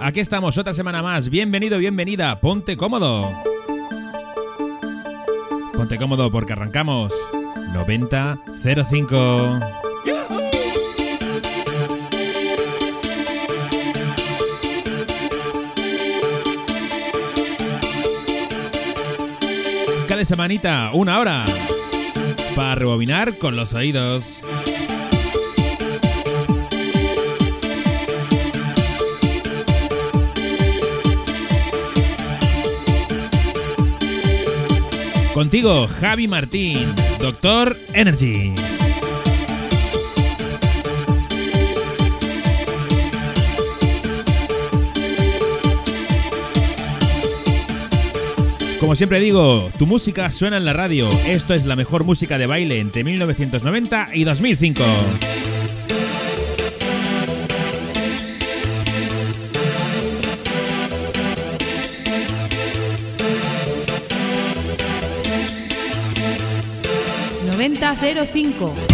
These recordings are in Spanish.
Aquí estamos otra semana más. Bienvenido, bienvenida. Ponte cómodo. Ponte cómodo porque arrancamos 9005. Cada semanita, una hora. Para rebobinar con los oídos. Contigo, Javi Martín, Doctor Energy. Como siempre digo, tu música suena en la radio. Esto es la mejor música de baile entre 1990 y 2005. ¡9005!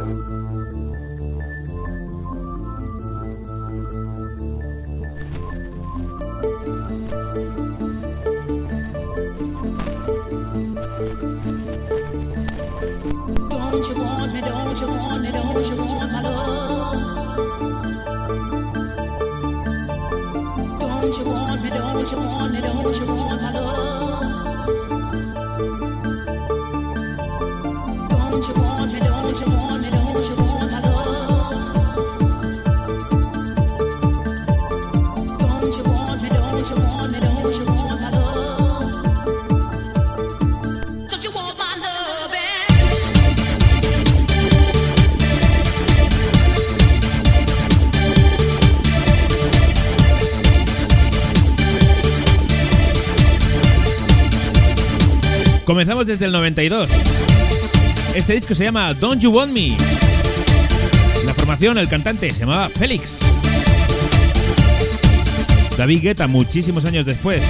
Comenzamos desde el 92. Este disco se llama Don't You Want Me. La formación, el cantante, se llamaba Félix. David Guetta, muchísimos años después.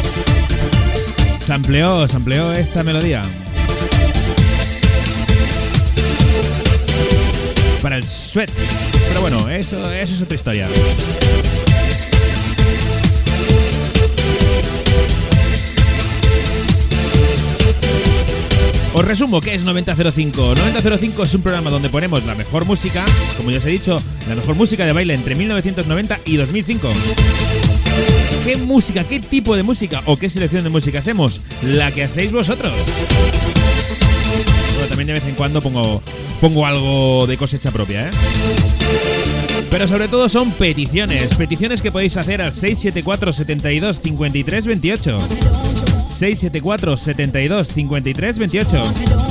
Sampleó, sampleó esta melodía. Para el sweat. Pero bueno, eso, eso es otra historia. Resumo qué es 9005. 9005 es un programa donde ponemos la mejor música, como ya os he dicho, la mejor música de baile entre 1990 y 2005. ¿Qué música, qué tipo de música o qué selección de música hacemos? La que hacéis vosotros. También de vez en cuando pongo, pongo algo de cosecha propia, ¿eh? Pero sobre todo son peticiones, peticiones que podéis hacer al 674 72 53 28. 674 72 53 28.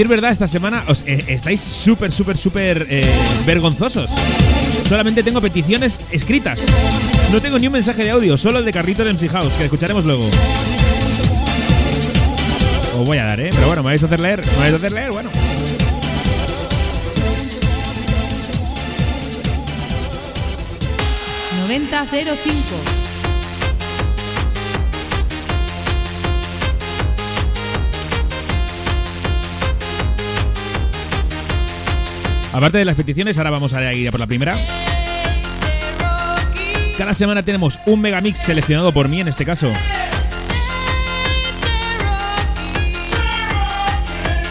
decir verdad, esta semana os, eh, estáis súper, súper, súper eh, vergonzosos. Solamente tengo peticiones escritas. No tengo ni un mensaje de audio, solo el de Carlitos MC House, que escucharemos luego. Os voy a dar, ¿eh? Pero bueno, me vais a hacer leer. Me vais a hacer leer, bueno. ...9005... Aparte de las peticiones, ahora vamos a ir a por la primera. Cada semana tenemos un megamix seleccionado por mí en este caso.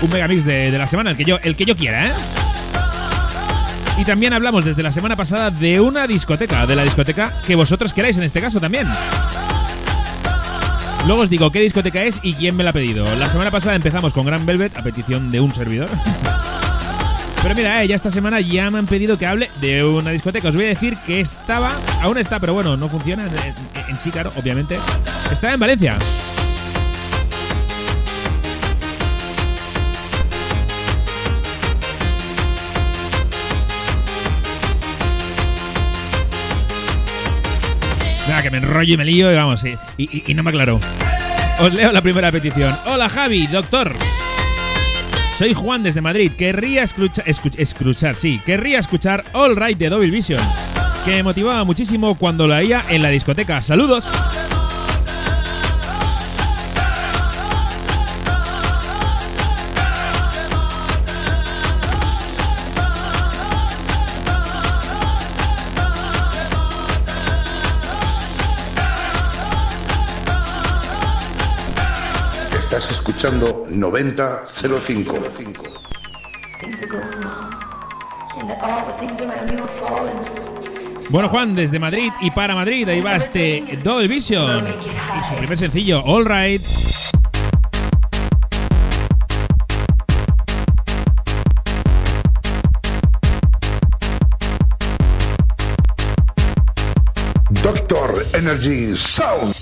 Un megamix de, de la semana, el que yo, el que yo quiera, ¿eh? Y también hablamos desde la semana pasada de una discoteca, de la discoteca que vosotros queráis en este caso también. Luego os digo qué discoteca es y quién me la ha pedido. La semana pasada empezamos con Gran Velvet a petición de un servidor. Pero mira, eh, ya esta semana ya me han pedido que hable de una discoteca. Os voy a decir que estaba, aún está, pero bueno, no funciona en, en, en obviamente. Estaba en Valencia. Nada, que me enrollo y me lío y vamos, y- y no me aclaro. Os leo la primera petición. Hola Javi, doctor. Soy Juan desde Madrid. Querría escucha- escu- escuchar, sí, querría escuchar All Right de Double Vision, que me motivaba muchísimo cuando la oía en la discoteca. Saludos. Are falling. Bueno, Juan, desde Madrid y para Madrid, ahí va este Double Vision. Y su primer sencillo, All Right. Doctor Energy Sound.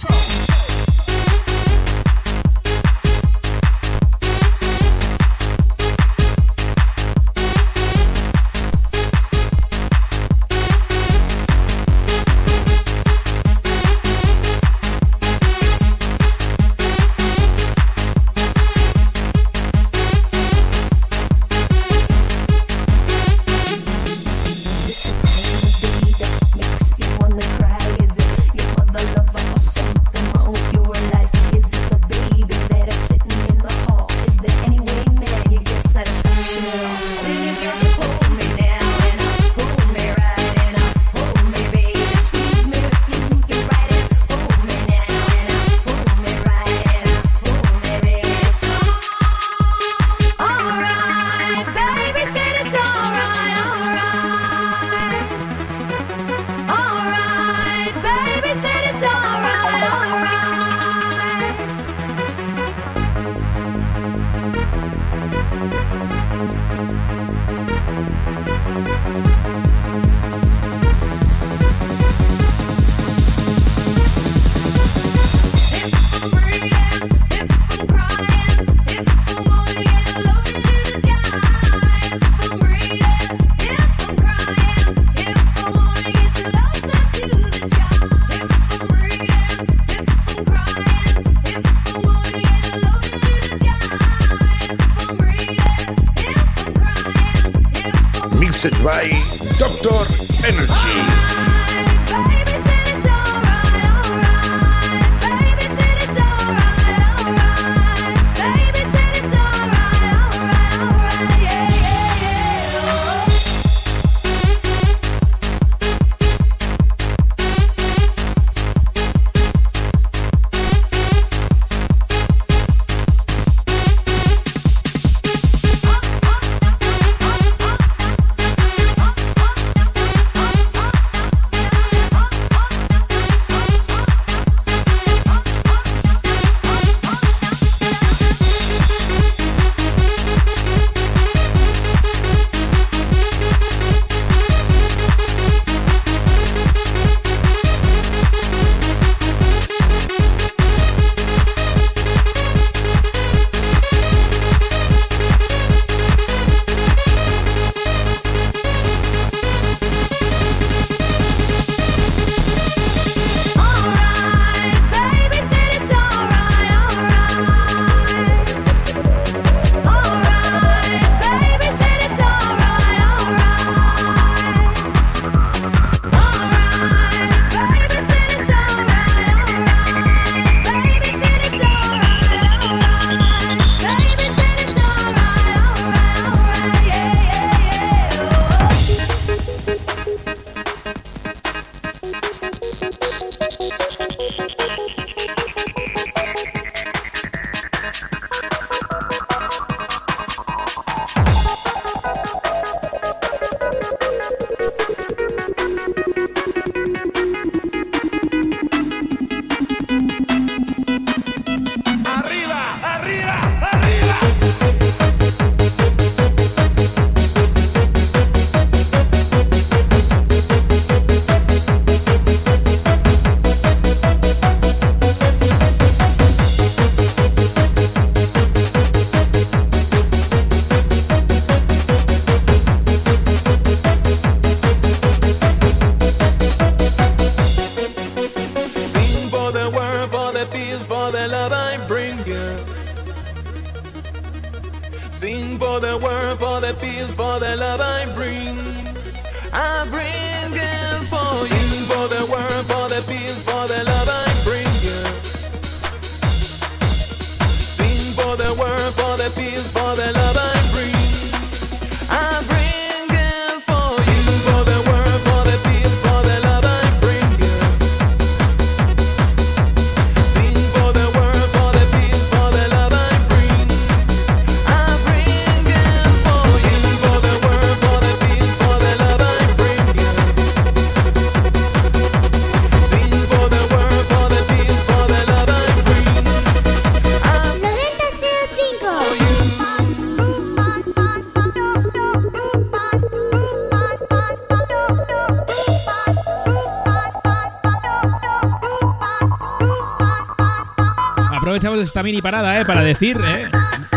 aprovechamos esta mini parada eh, para decir eh,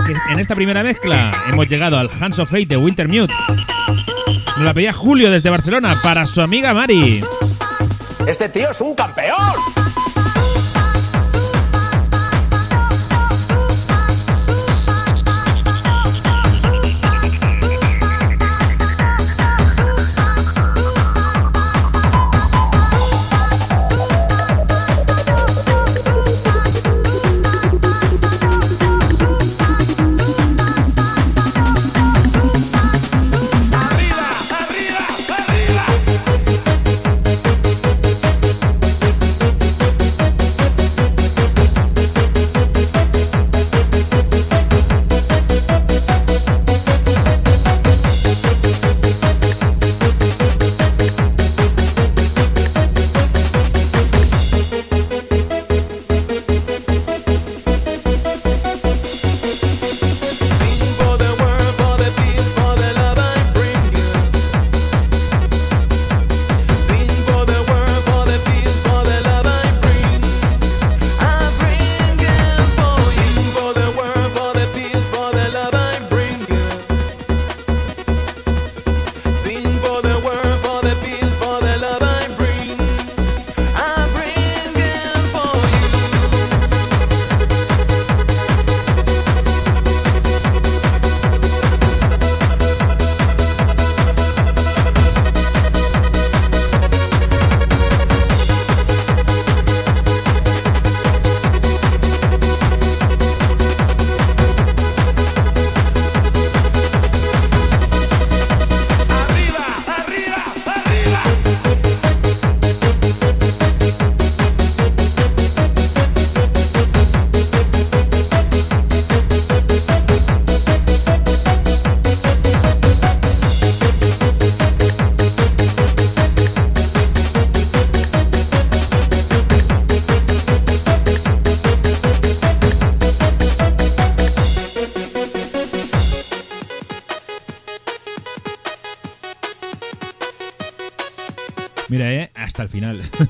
que en esta primera mezcla hemos llegado al Hands of Fate de Wintermute. Nos la pedía Julio desde Barcelona para su amiga Mari. Este tío es un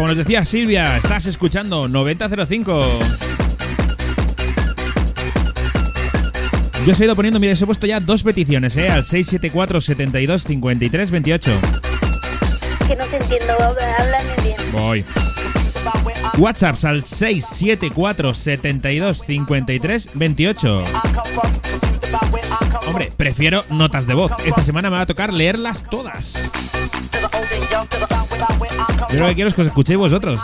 Como nos decía Silvia, estás escuchando 9005. Yo os he ido poniendo, mira, os he puesto ya dos peticiones, ¿eh? Al 674 72 53 28. Que no te entiendo, háblame bien. Voy. WhatsApps al 674 72 53 28. Hombre, prefiero notas de voz. Esta semana me va a tocar leerlas todas. Yo lo que quiero es que os escuchéis vosotros.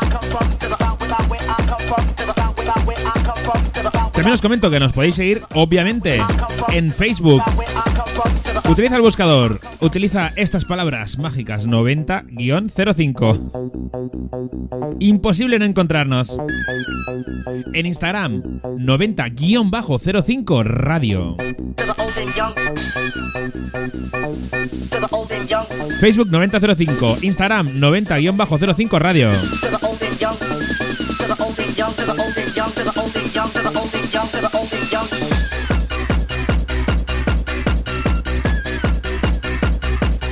También os comento que nos podéis seguir, obviamente, en Facebook. Utiliza el buscador. Utiliza estas palabras mágicas 90-05. Imposible no encontrarnos. En Instagram 90-05 Radio. Facebook 9005, Instagram 90-05 Radio.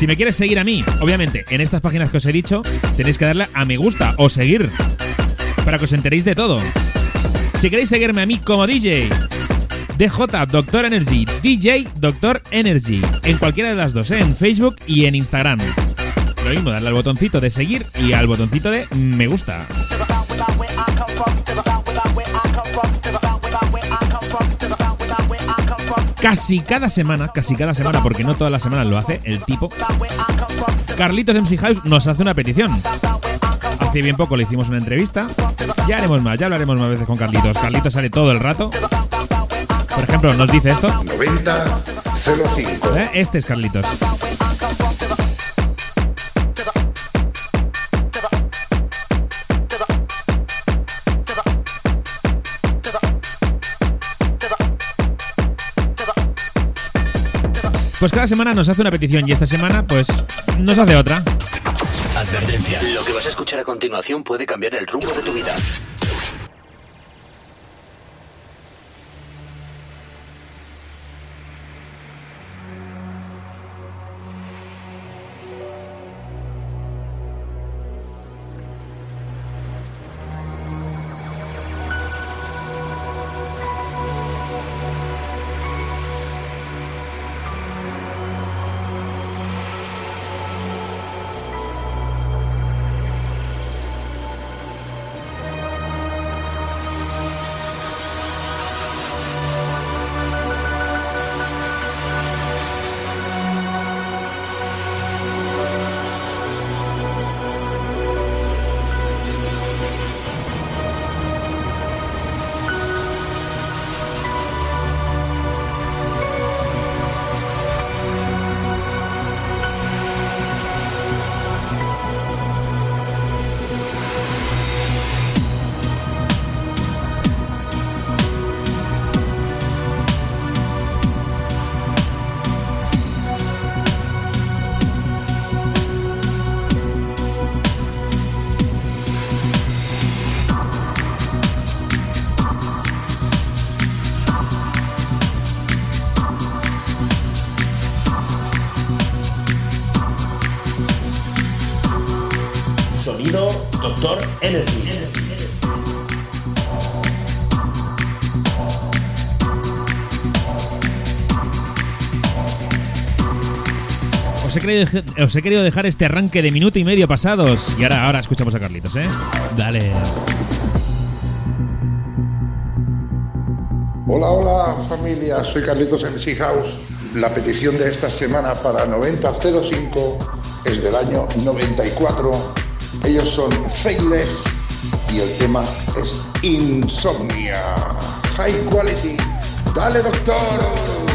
Si me quieres seguir a mí, obviamente, en estas páginas que os he dicho, tenéis que darle a me gusta o seguir para que os enteréis de todo. Si queréis seguirme a mí como DJ, DJ Doctor Energy, DJ Doctor Energy, en cualquiera de las dos, ¿eh? en Facebook y en Instagram. Lo mismo, darle al botoncito de seguir y al botoncito de me gusta. Casi cada semana, casi cada semana, porque no todas las semanas lo hace el tipo, Carlitos MC House nos hace una petición. Hace bien poco le hicimos una entrevista. Ya haremos más, ya hablaremos más veces con Carlitos. Carlitos sale todo el rato. Por ejemplo, nos dice esto. 9005. ¿eh? Este es Carlitos. Pues cada semana nos hace una petición y esta semana pues nos hace otra. Advertencia. Lo que vas a escuchar a continuación puede cambiar el rumbo de tu vida. Os he querido dejar este arranque de minuto y medio pasados. Y ahora, ahora escuchamos a Carlitos, ¿eh? Dale. Hola, hola familia, soy Carlitos MC House. La petición de esta semana para 9005 es del año 94. Ellos son Faithless y el tema es Insomnia. High Quality. Dale, doctor.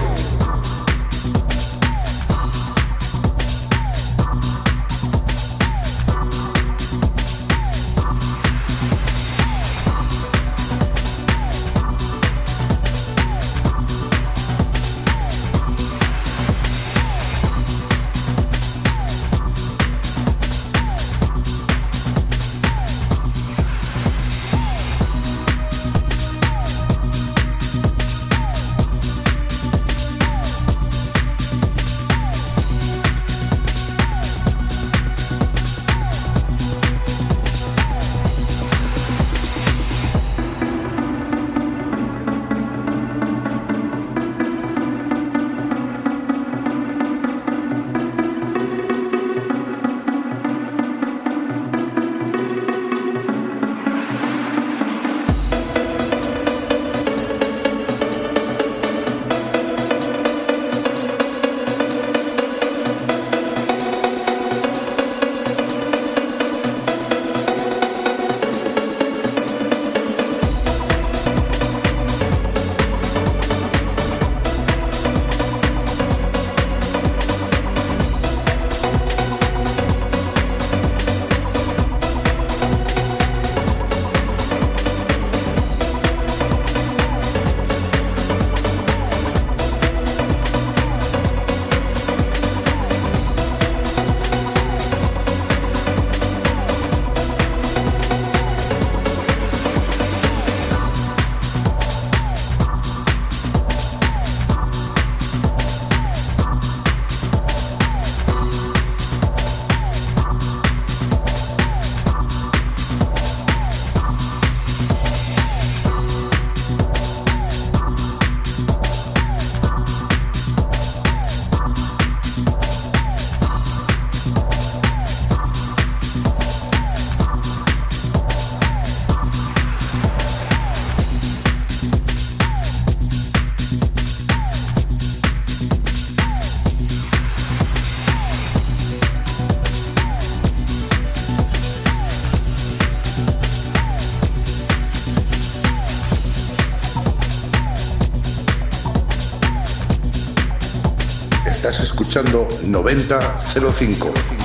9005.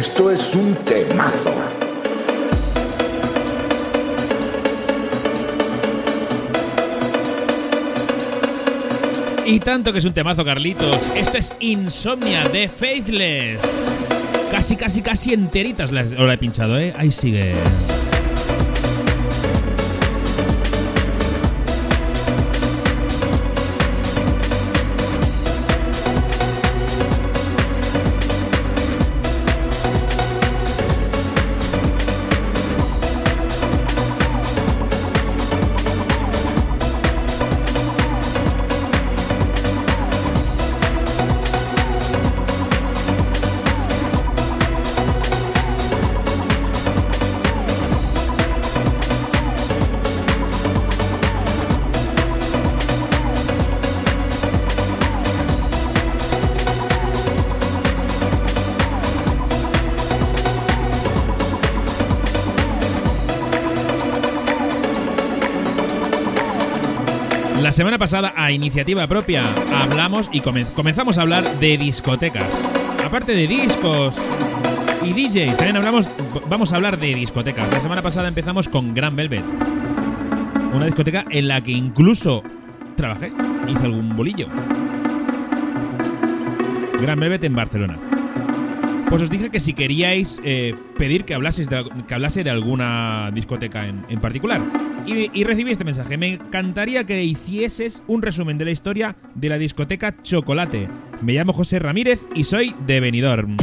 Esto es un temazo. Y tanto que es un temazo, Carlitos. Esto es Insomnia de Faithless. Casi, casi, casi enteritas las- la he pinchado, ¿eh? Ahí sigue. La semana pasada, a iniciativa propia, hablamos y comen- comenzamos a hablar de discotecas. Aparte de discos y DJs, también hablamos, vamos a hablar de discotecas. La semana pasada empezamos con Gran Velvet, una discoteca en la que incluso trabajé, hice algún bolillo. Gran Velvet en Barcelona. Pues os dije que si queríais eh, pedir que, que hablase de alguna discoteca en, en particular. Y, recibí este mensaje. Me encantaría que hicieses un resumen de la historia de la discoteca Chocolate. Me llamo José Ramírez y soy de Benidorm.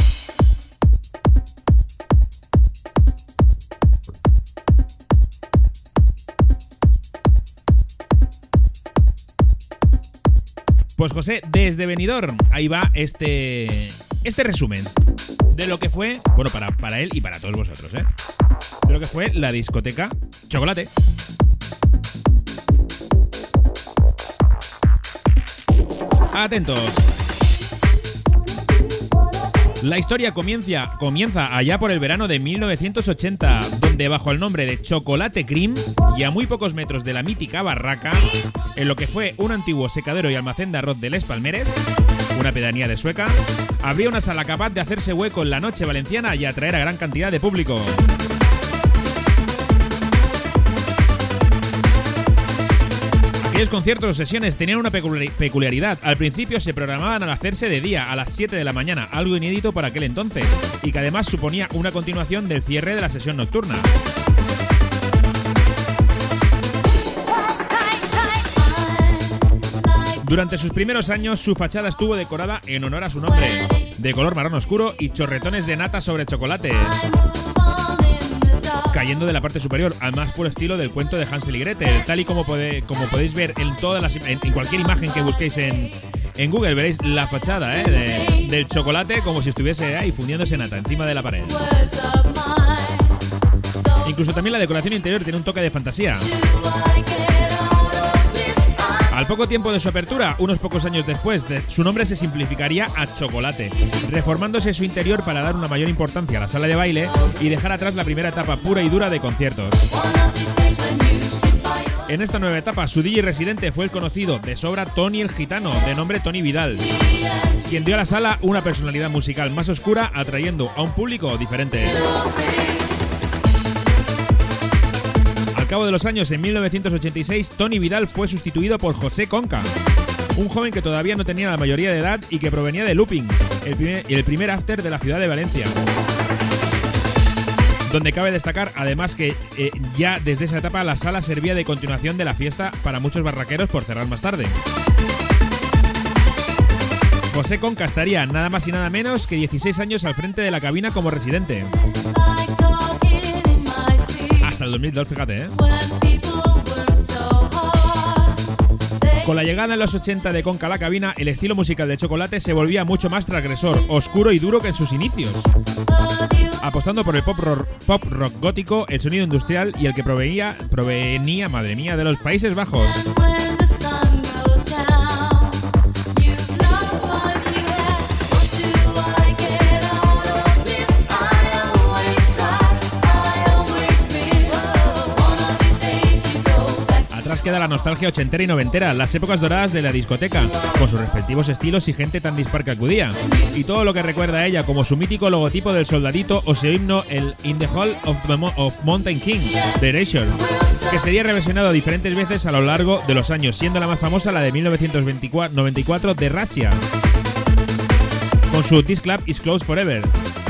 Pues José, desde Benidorm, ahí va este, este resumen de lo que fue, bueno, para, para él y para todos vosotros, ¿eh? De lo que fue la discoteca Chocolate. Atentos. La historia comienza, comienza allá por el verano de 1980, donde bajo el nombre de Chocolate Cream y a muy pocos metros de la mítica barraca, en lo que fue un antiguo secadero y almacén de arroz de Les Palmeres, una pedanía de Sueca, había una sala capaz de hacerse hueco en la noche valenciana y atraer a gran cantidad de público. Aquellos conciertos o sesiones tenían una peculiari- peculiaridad. Al principio se programaban al hacerse de día, a las 7 de la mañana, algo inédito para aquel entonces, y que además suponía una continuación del cierre de la sesión nocturna. Durante sus primeros años, su fachada estuvo decorada en honor a su nombre, de color marrón oscuro y chorretones de nata sobre chocolate, cayendo de la parte superior, al más puro estilo del cuento de Hansel y Gretel, tal y como, podéis ver en todas las en, en cualquier imagen que busquéis en, en Google, veréis la fachada ¿eh? de- del chocolate como si estuviese ahí fundiéndose nata encima de la pared. Incluso también la decoración interior tiene un toque de fantasía. Al poco tiempo de su apertura, unos pocos años después, de- su nombre se simplificaría a Chocolate, reformándose su interior para dar una mayor importancia a la sala de baile y dejar atrás la primera etapa pura y dura de conciertos. En esta nueva etapa, su DJ residente fue el conocido de sobra Tony el Gitano, de nombre Tony Vidal, quien dio a la sala una personalidad musical más oscura, atrayendo a un público diferente. Al cabo de los años, en 1986, Tony Vidal fue sustituido por José Conca, un joven que todavía no tenía la mayoría de edad y que provenía de Looping, el primer, after de la ciudad de Valencia. Donde cabe destacar, además, que eh, ya desde esa etapa la sala servía de continuación de la fiesta para muchos barraqueros por cerrar más tarde. José Conca estaría nada más y nada menos que 16 años al frente de la cabina como residente. El 2002, fíjate, ¿eh? Con la llegada en los 80 de Conca a la cabina, el estilo musical de Chocolate se volvía mucho más transgresor, oscuro y duro que en sus inicios. Apostando por el pop rock, pop rock gótico, el sonido industrial y el que provenía, provenía, madre mía, de los Países Bajos. Atrás queda la nostalgia ochentera y noventera, las épocas doradas de la discoteca, con sus respectivos estilos y gente tan dispar que acudía. Y todo lo que recuerda a ella, como su mítico logotipo del soldadito o su himno, el In the Hall of, of Mountain King, de Erasure, que sería reversionado diferentes veces a lo largo de los años, siendo la más famosa la de 1994 de Russia, con su This Club is Closed Forever.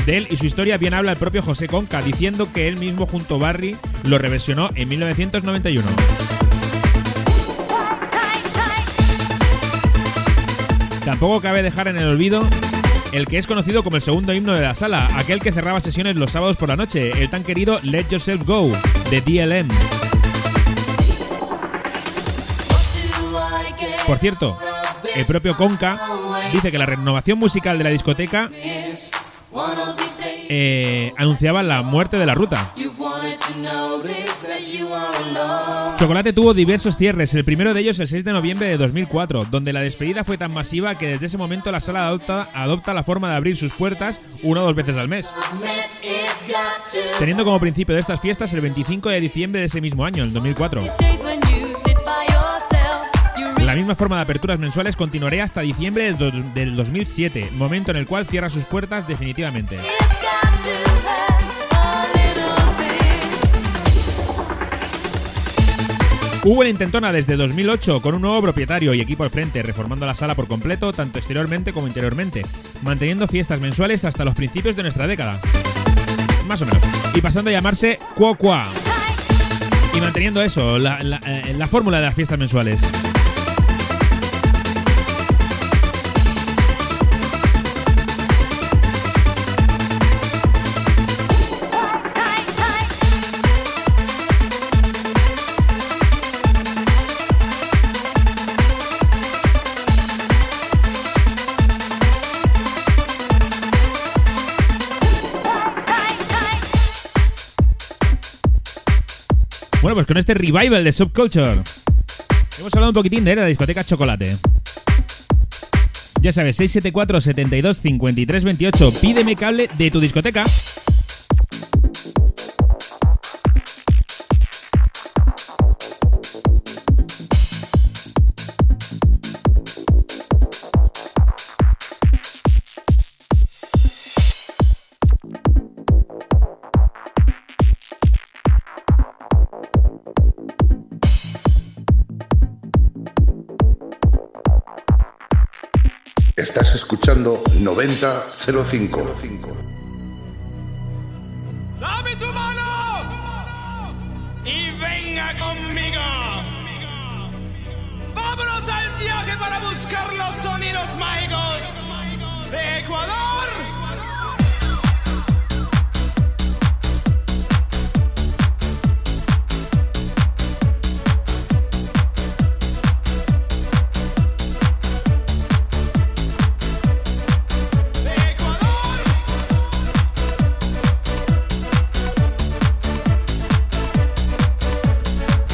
De él y su historia bien habla el propio José Conca, diciendo que él mismo junto a Barry lo reversionó en 1991. Tampoco cabe dejar en el olvido el que es conocido como el segundo himno de la sala, aquel que cerraba sesiones los sábados por la noche, el tan querido Let Yourself Go, de DLM. Por cierto, el propio Conca dice que la renovación musical de la discoteca eh, anunciaba la muerte de la ruta. Chocolate tuvo diversos cierres, el primero de ellos el 6 de noviembre de 2004, donde la despedida fue tan masiva que desde ese momento la sala adopta, adopta la forma de abrir sus puertas una o dos veces al mes, teniendo como principio de estas fiestas el 25 de diciembre de ese mismo año, el 2004. La misma forma de aperturas mensuales continuaría hasta diciembre del do- del 2007, momento en el cual cierra sus puertas definitivamente. Hubo la intentona desde 2008 con un nuevo propietario y equipo al frente, reformando la sala por completo, tanto exteriormente como interiormente, manteniendo fiestas mensuales hasta los principios de nuestra década. Más o menos. Y pasando a llamarse Qua Qua. Y manteniendo eso, la, eh, la fórmula de las fiestas mensuales. Bueno, pues con este revival de Subculture. Hemos hablado un poquitín de la discoteca Chocolate. Ya sabes, 674 72 53 28. Pídeme cable de tu discoteca. 9005. ¡Dame tu mano! Y venga conmigo. ¡Vámonos al viaje para buscar! los sonidos mágicos de Ecuador.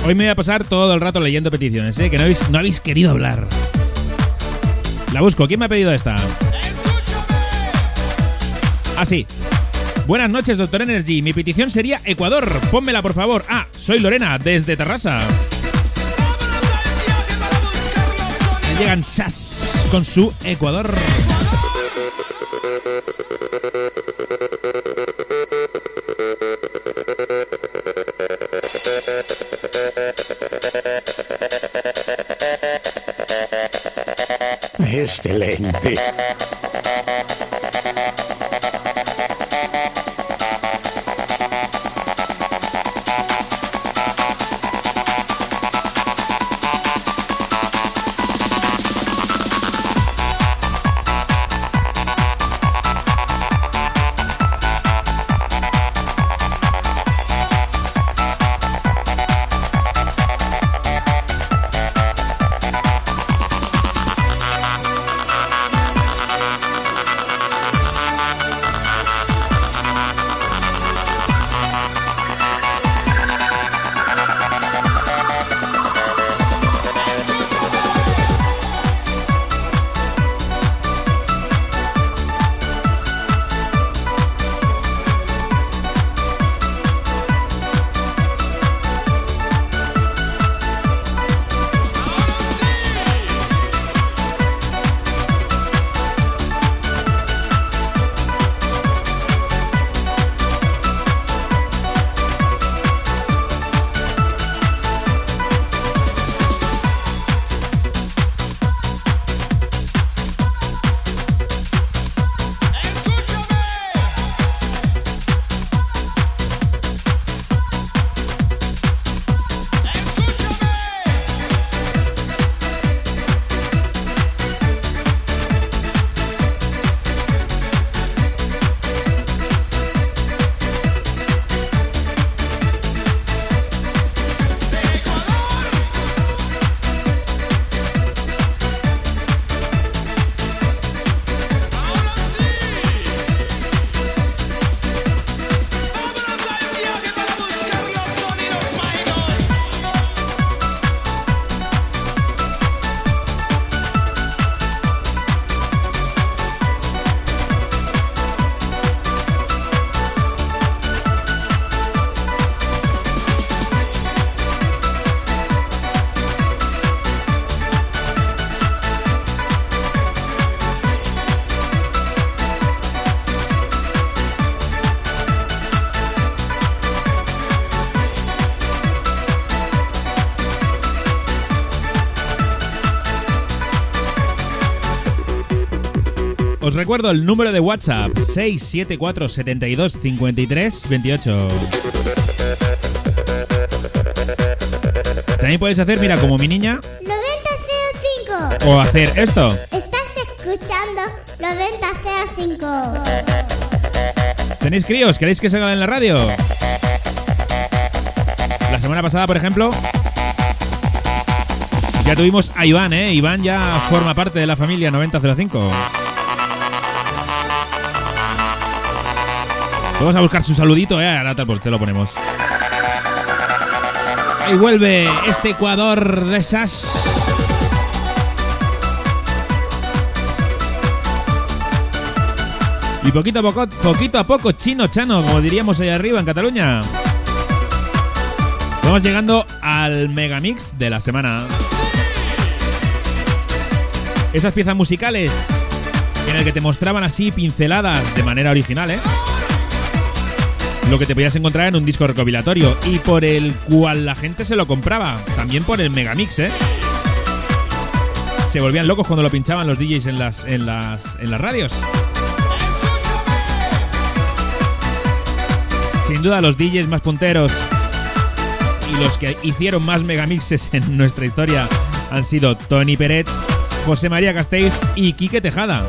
Hoy me voy a pasar todo el rato leyendo peticiones, ¿eh? que no habéis, no habéis querido hablar. La busco. ¿Quién me ha pedido esta? Ah, sí. Buenas noches, doctor Energy. Mi petición sería Ecuador. Pónmela, por favor. Ah, soy Lorena, desde Terrassa. Llegan Sas con su Ecuador. Excelente. Recuerdo el número de WhatsApp 674 72 53 28. También podéis hacer, mira, como mi niña, 9005. o hacer esto. Estás escuchando 9005. ¿Tenéis críos? ¿Queréis que salgan en la radio? La semana pasada, por ejemplo, ya tuvimos a Iván, ¿eh? Iván ya forma parte de la familia 9005. Vamos a buscar su saludito, ¿eh? Ahora te te lo ponemos. Ahí vuelve este Ecuador de esas. Y poquito a poco, poquito a poco, chino chano, como diríamos ahí arriba en Cataluña. Vamos llegando al megamix de la semana. Esas piezas musicales en el que te mostraban así pinceladas de manera original, ¿eh? Lo que te podías encontrar en un disco recopilatorio y por el cual la gente se lo compraba. También por el megamix, ¿eh? Se volvían locos cuando lo pinchaban los DJs en las, en las, en las radios. Sin duda los DJs más punteros y los que hicieron más megamixes en nuestra historia han sido Tony Peret José María Castells y Quique Tejada.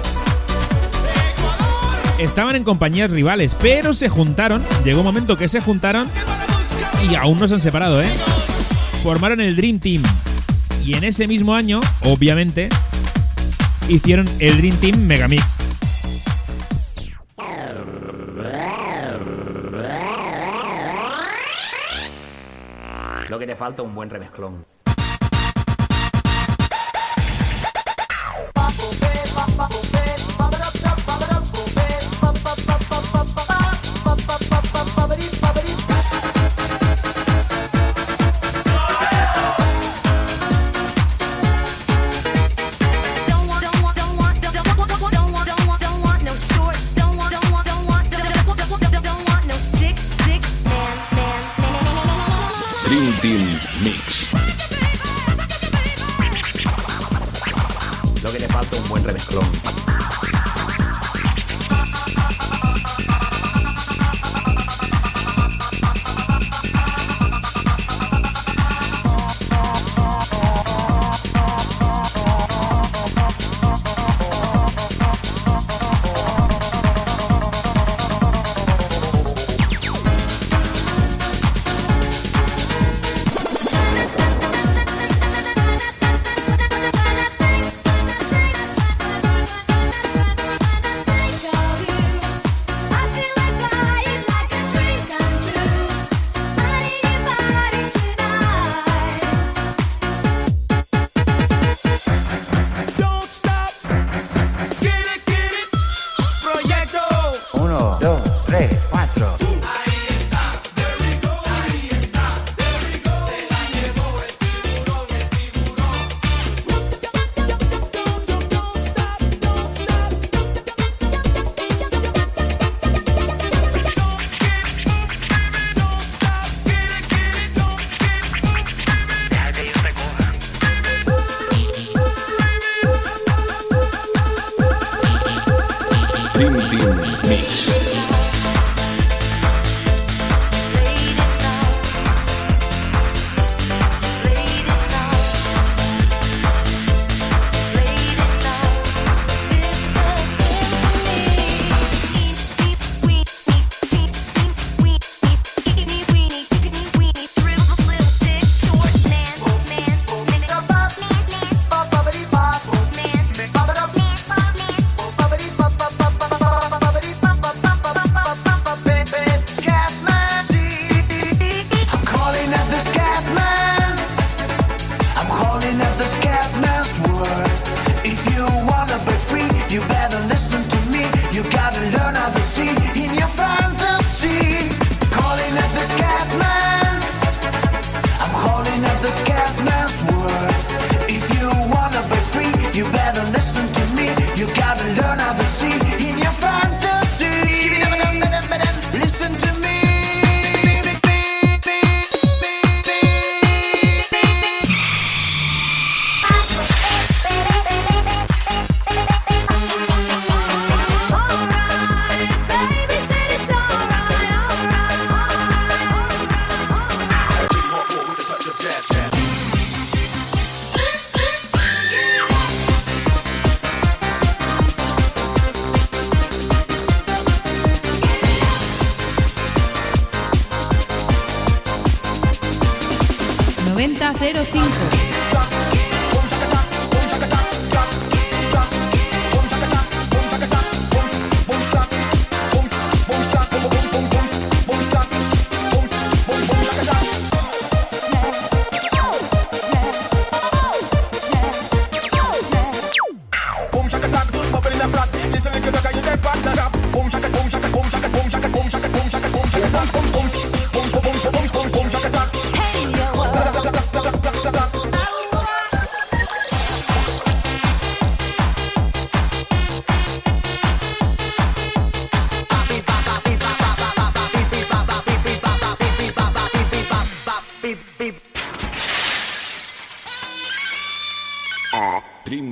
Estaban en compañías rivales, pero se juntaron. Llegó un momento que se juntaron y aún no se han separado, ¿eh? Formaron el Dream Team. Y en ese mismo año, obviamente, hicieron el Dream Team Megamix. Lo que te falta un buen remezclón. Team Mix. Lo que te falta un buen remezclón.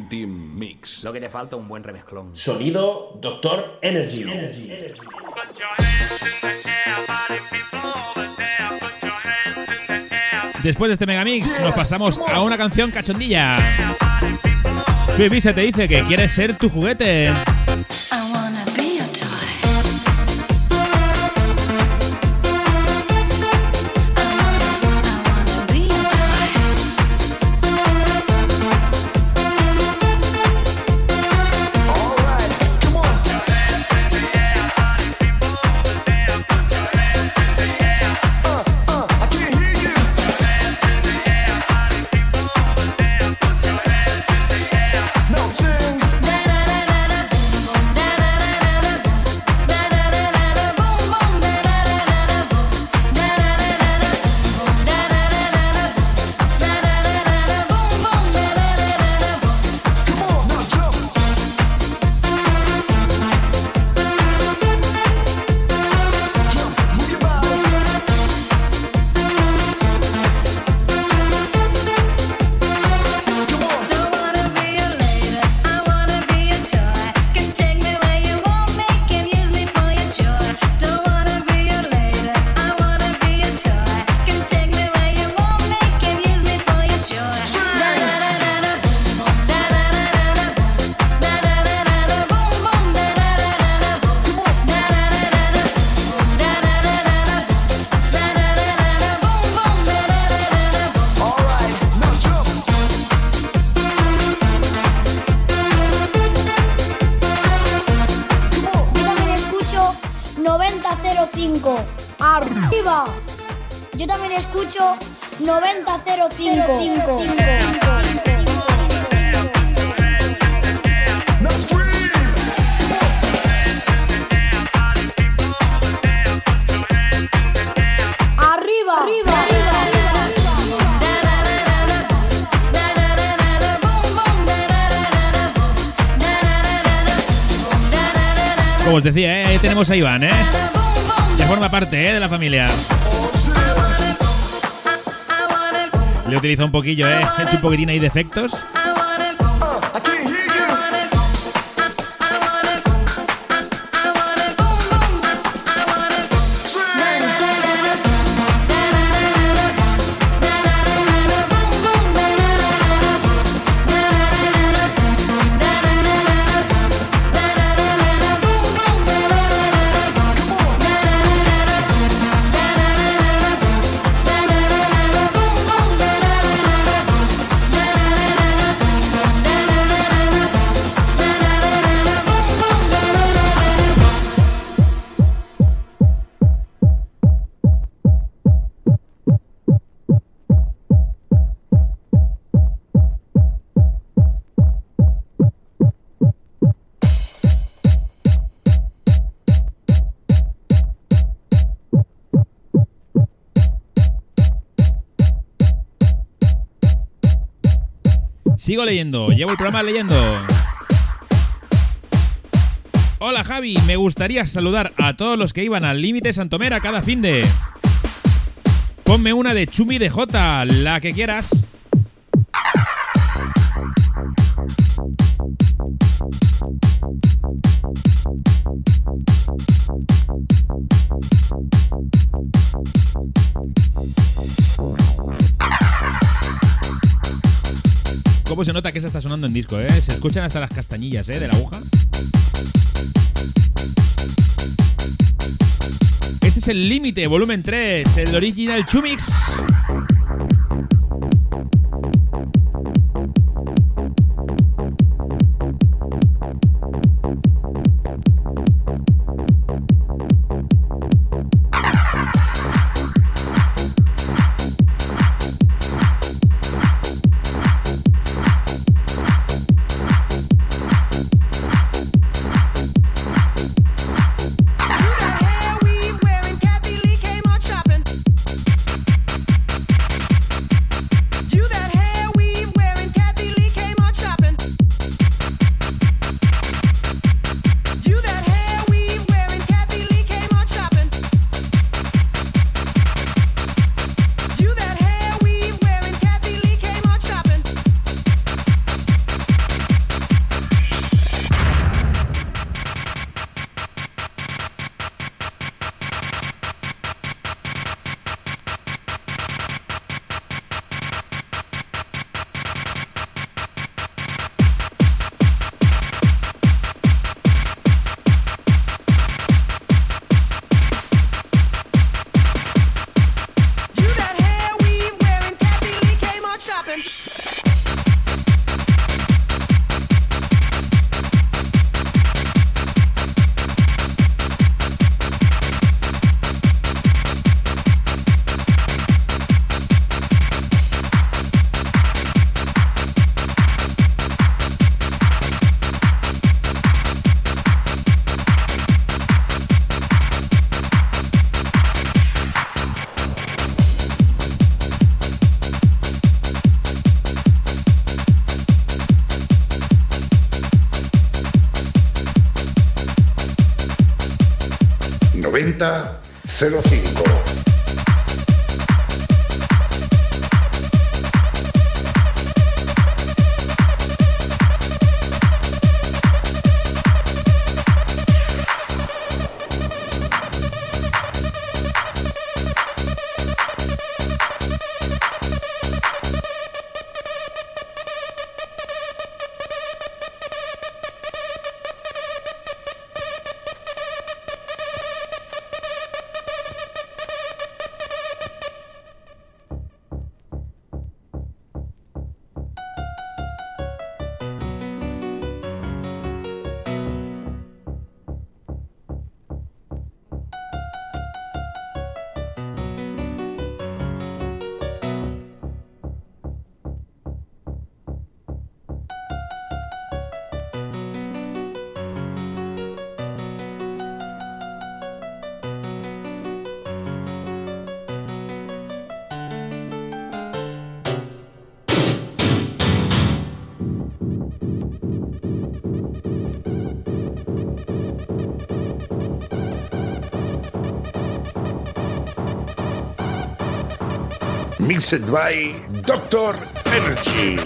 Dream Team Mix. Lo que te falta un buen remezclón. Sonido Doctor Energy. Después de este megamix, nos pasamos a una canción cachondilla. Quibi se te dice que quiere ser tu juguete. 9005. ¡Arriba! Yo también escucho 9005. ¡Arriba! Como os decía, ¿eh? tenemos a Iván, ¿eh? Forma parte ¿eh? de la familia. Le utilizo un poquillo, ¿eh? He hecho un poquitín ahí de efectos. Sigo leyendo, llevo el programa leyendo. Hola Javi, me gustaría saludar a todos los que iban al límite Santomera cada fin de. Ponme una de Chumi de J, la que quieras. ¿Cómo se nota que esa está sonando en disco, eh? Se escuchan hasta las castañillas, eh, de la aguja. Este es el límite, volumen 3, el original Chumix. 05 mixed by Dr. Energy.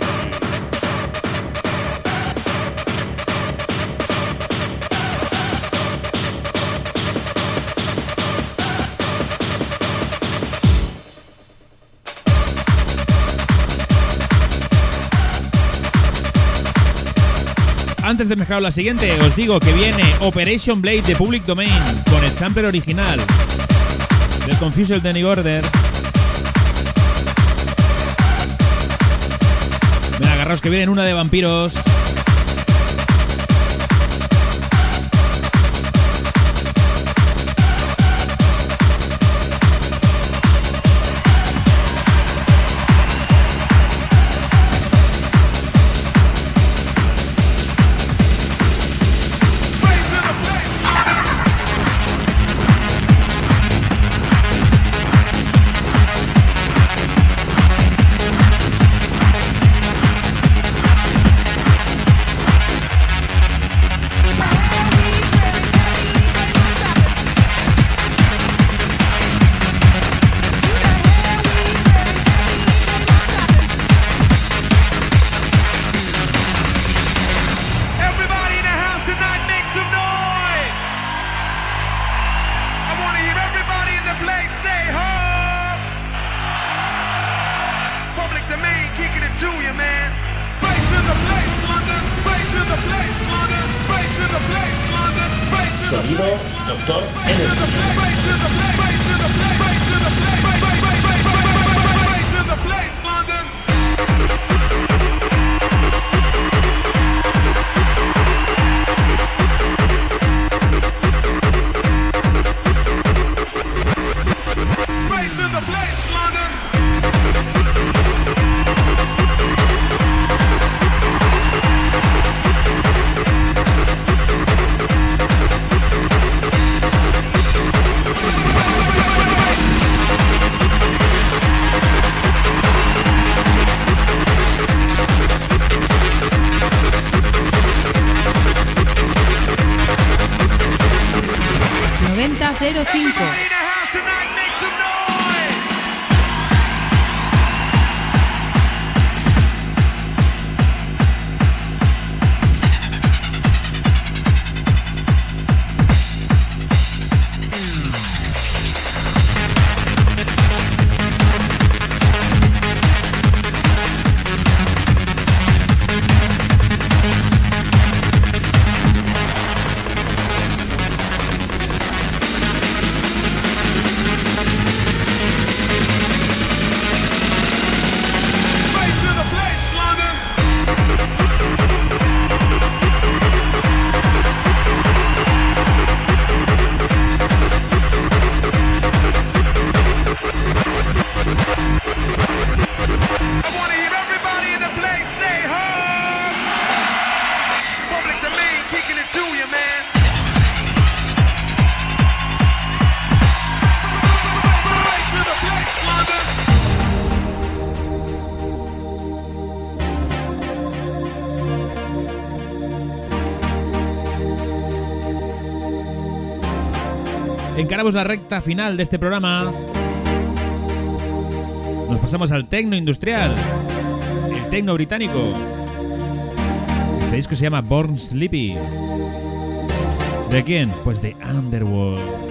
antes de mezclar la siguiente, os digo que viene Operation Blade de Public Domain con el sampler original del Confused Denny Order. guitarras que vienen una de vampiros. La recta final de este programa. Nos pasamos al tecno industrial, el tecno británico. Este disco se llama Born Sleepy. ¿De quién? Pues de Underworld.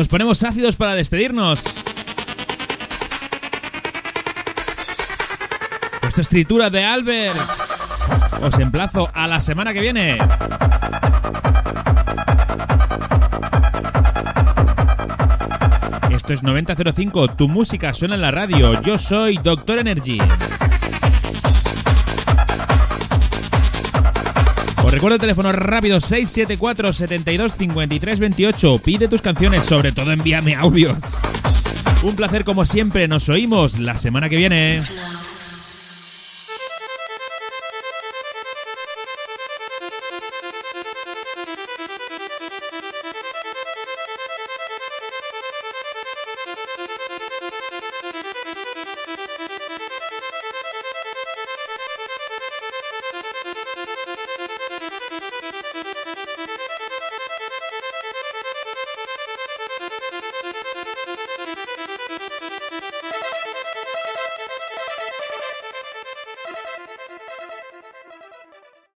Nos ponemos ácidos para despedirnos. Esto es Tritura de Albert. Os emplazo a la semana que viene. Esto es 9005, tu música suena en la radio. Yo soy Doctor Energy. Os recuerdo el teléfono rápido 674 72 53 28. Pide tus canciones, sobre todo envíame audios. Un placer como siempre, nos oímos la semana que viene.